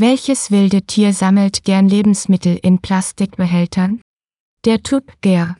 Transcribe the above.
Welches wilde Tier sammelt gern Lebensmittel in Plastikbehältern? Der Typ Gär.